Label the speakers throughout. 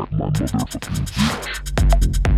Speaker 1: my motherfucking bitch.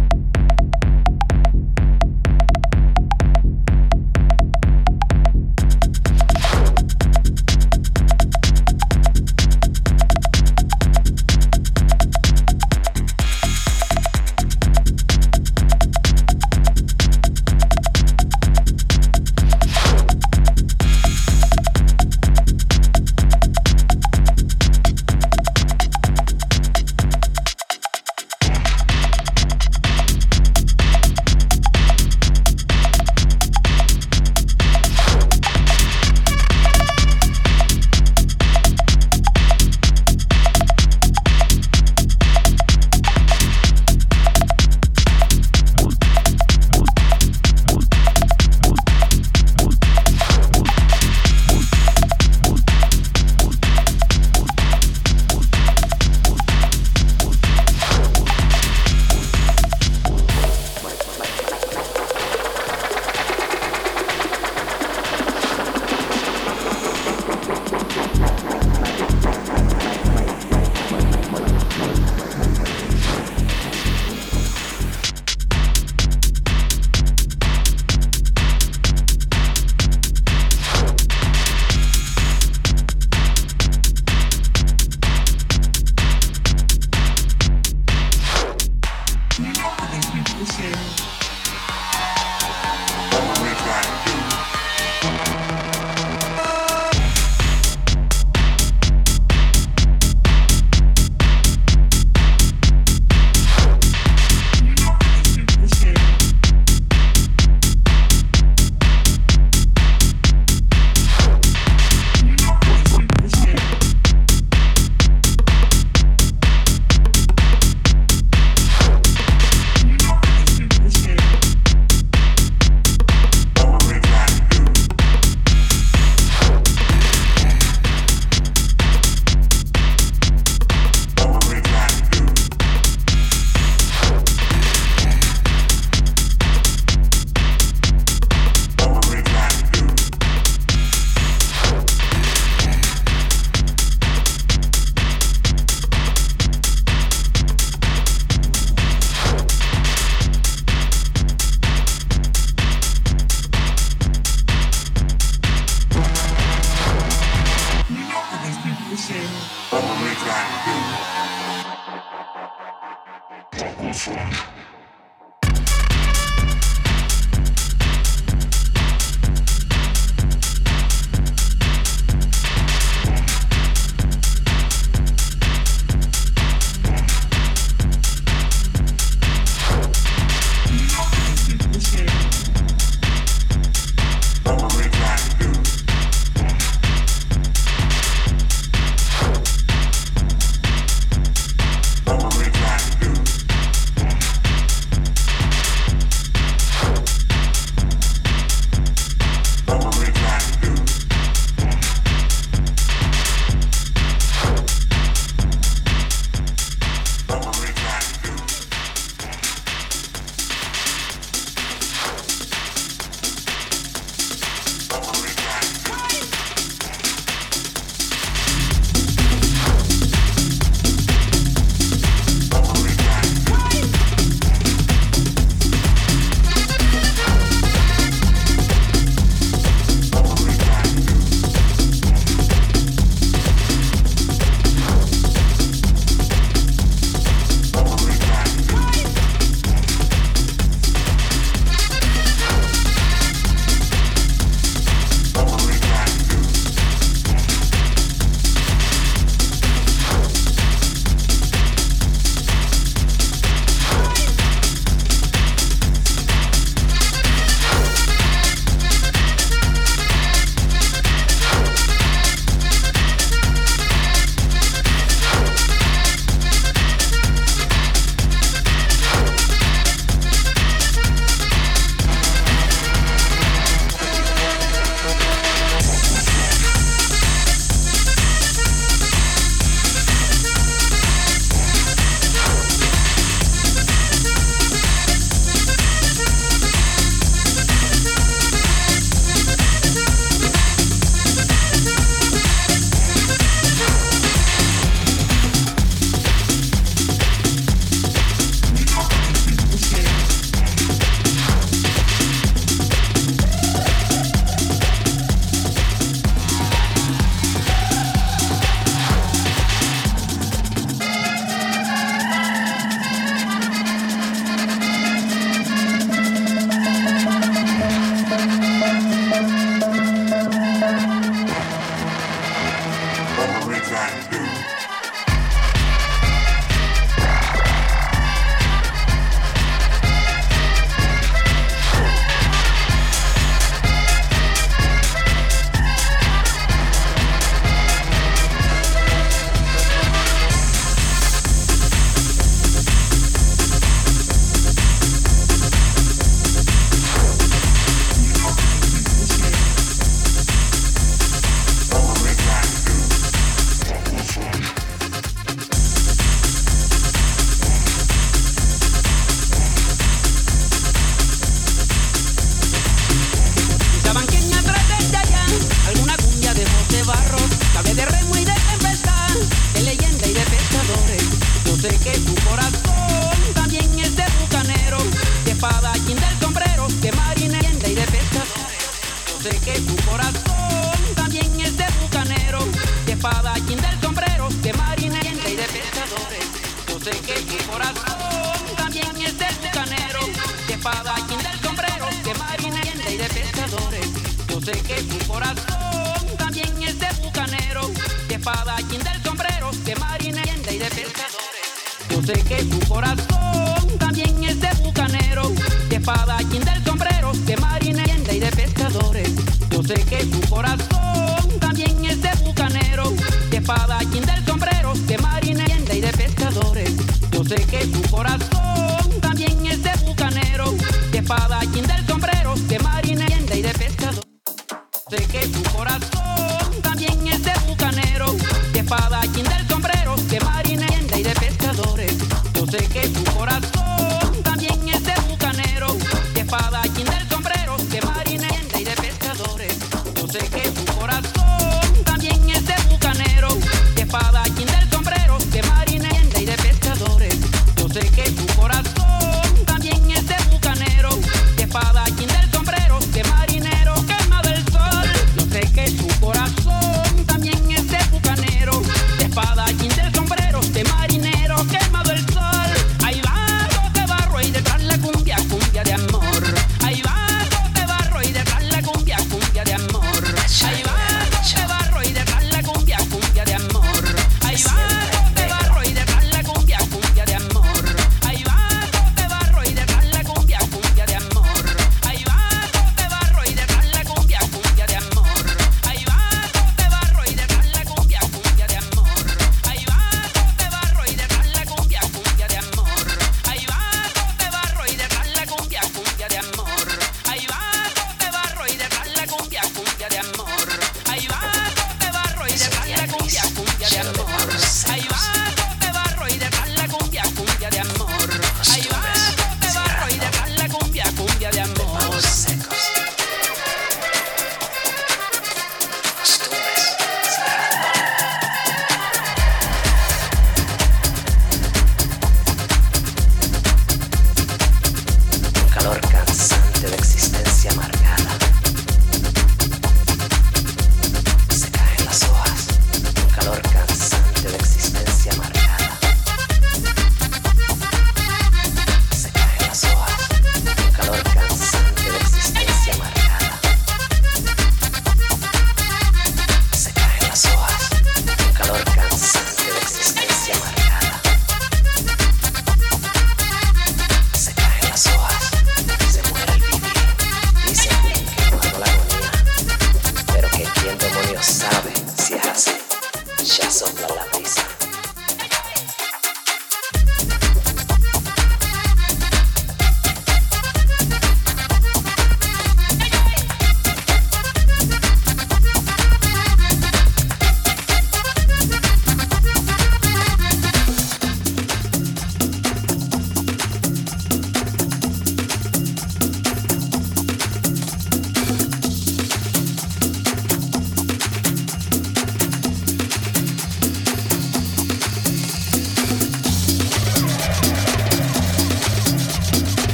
Speaker 2: Sé que tu corazón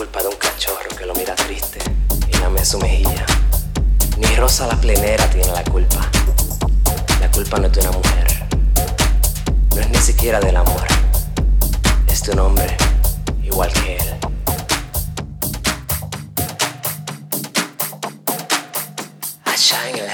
Speaker 3: culpa de un cachorro que lo mira triste y lame su mejilla. Ni Rosa la plenera tiene la culpa. La culpa no es de una mujer. No es ni siquiera del amor. Es de un hombre igual que él. Allá en el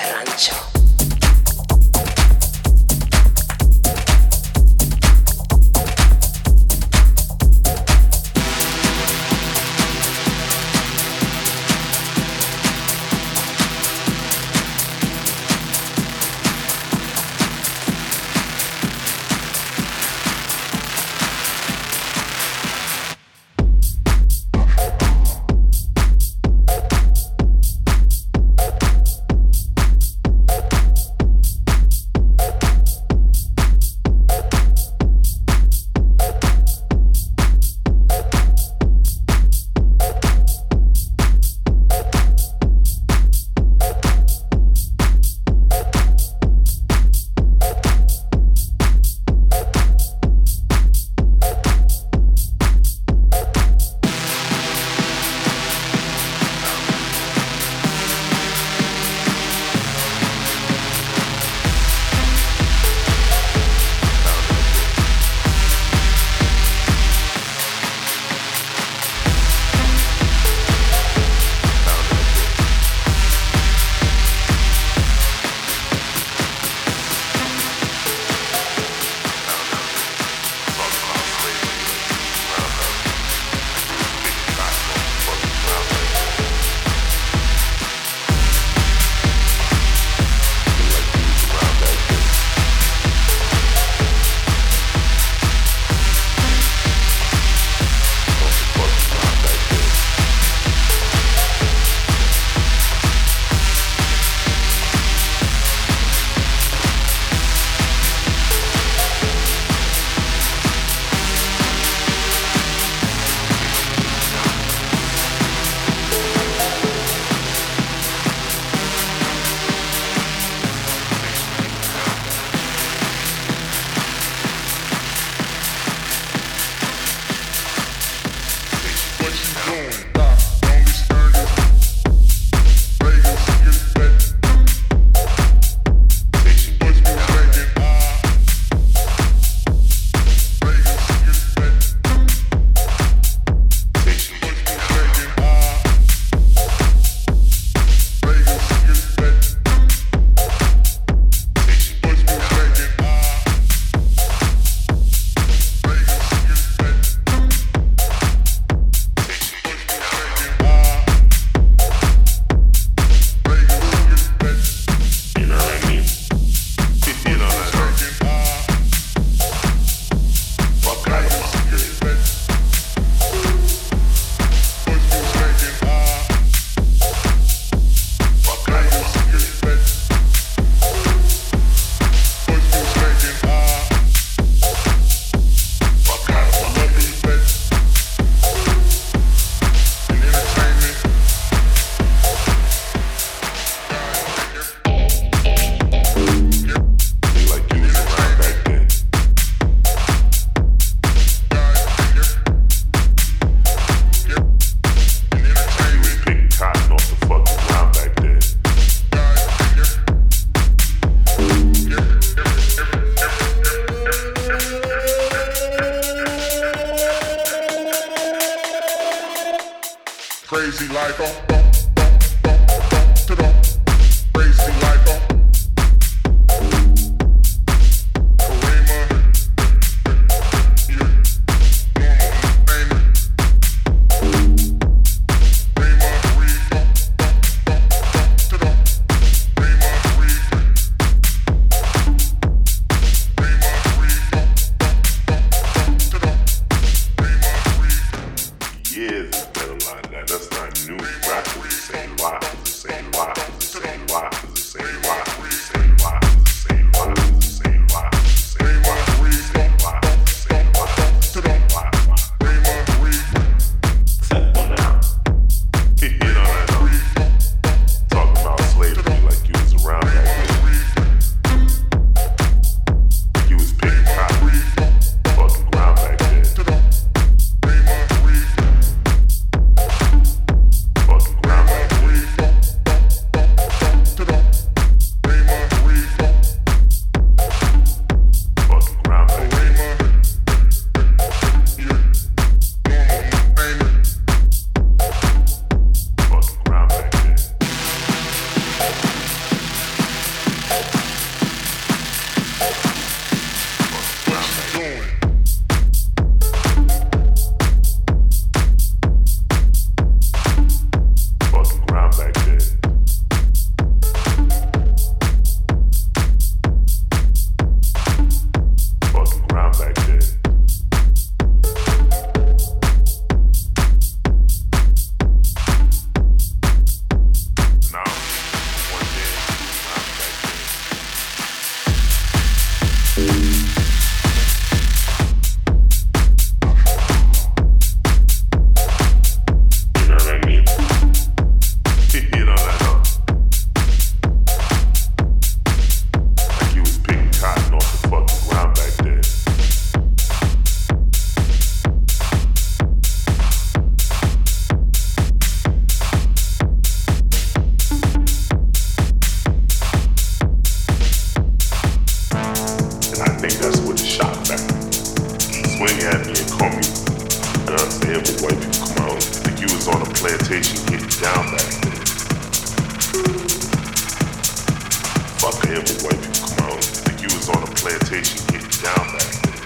Speaker 4: meditation getting down back then. Fuck him with white people, come out. Think you was on a plantation getting down back then.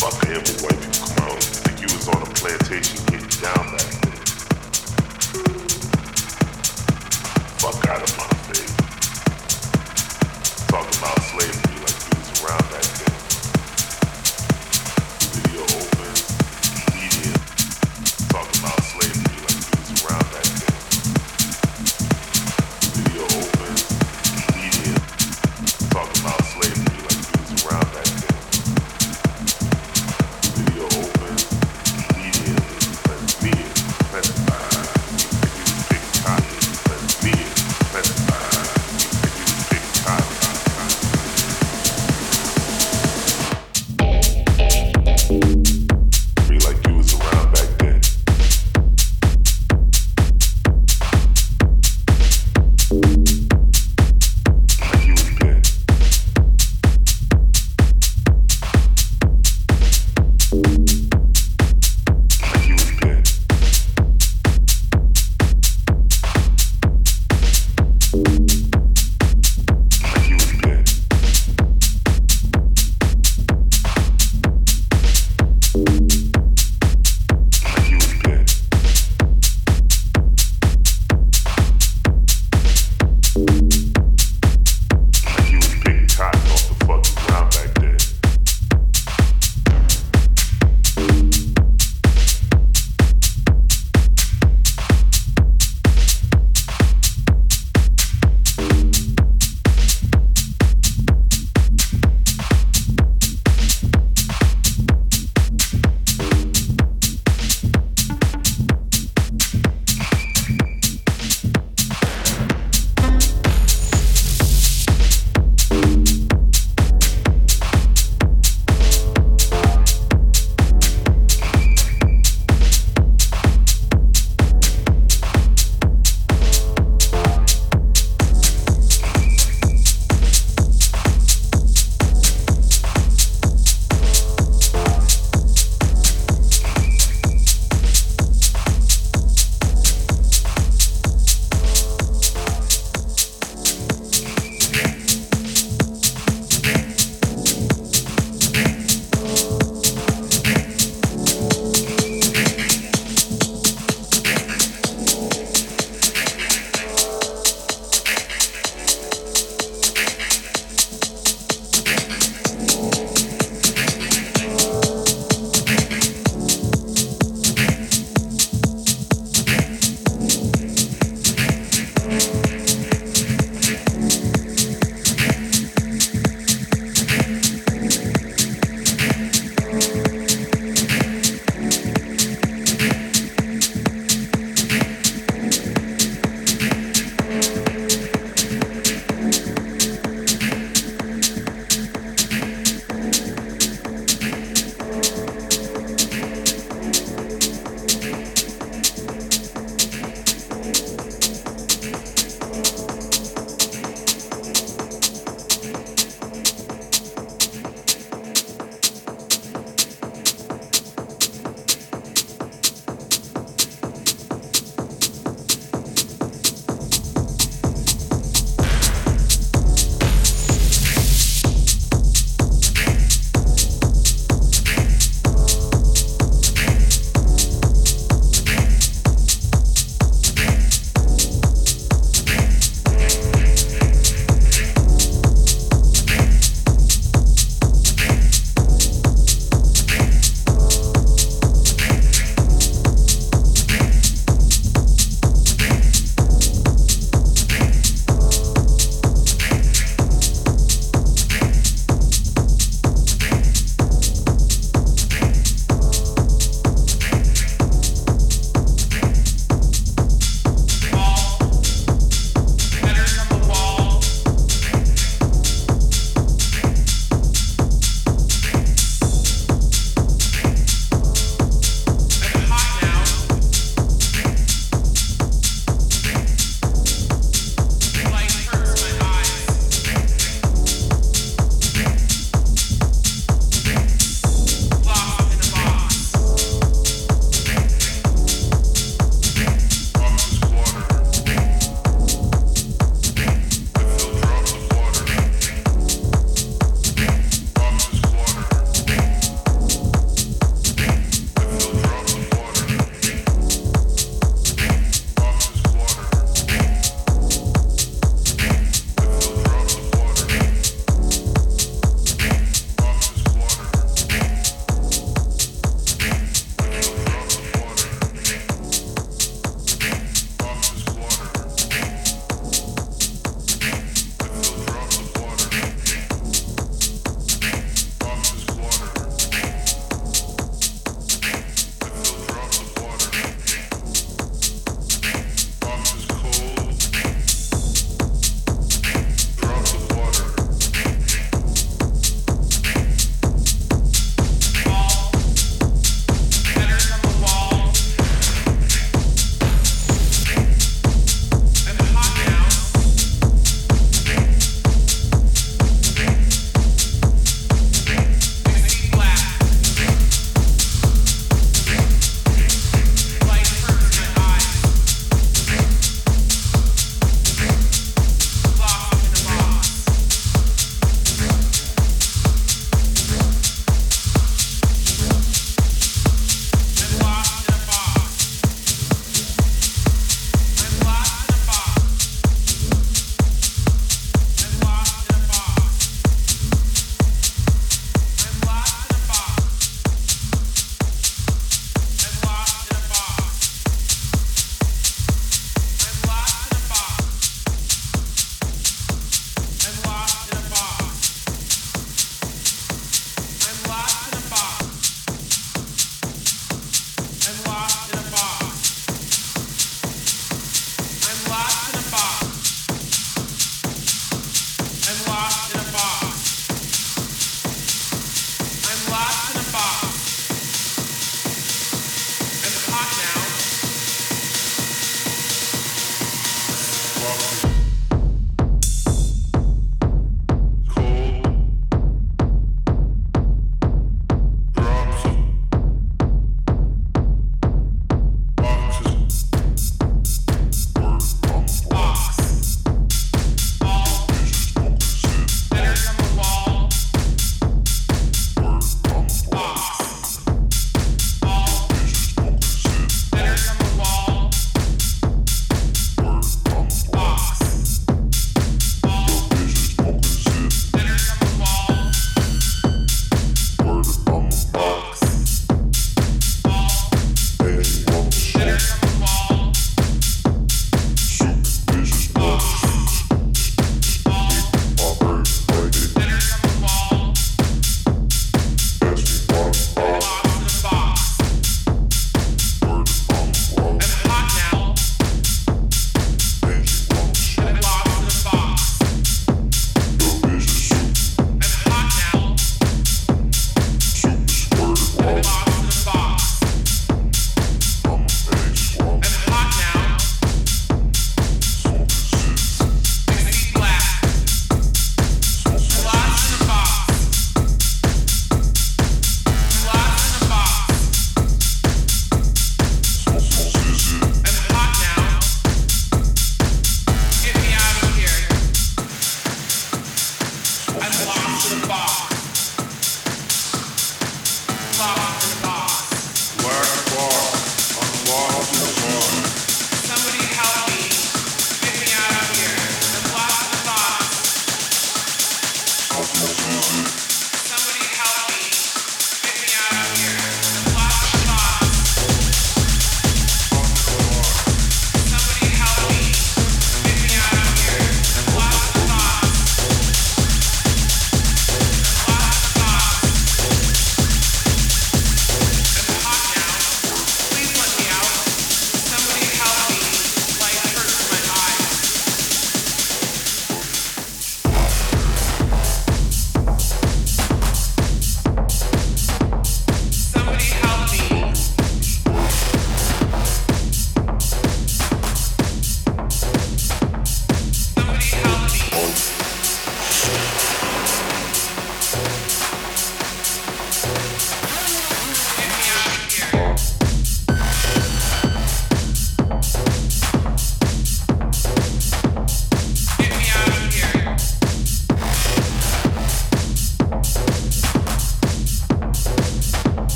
Speaker 4: Fuck him with white people, come out. Think you was on a plantation getting down back then.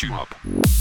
Speaker 5: Beat up.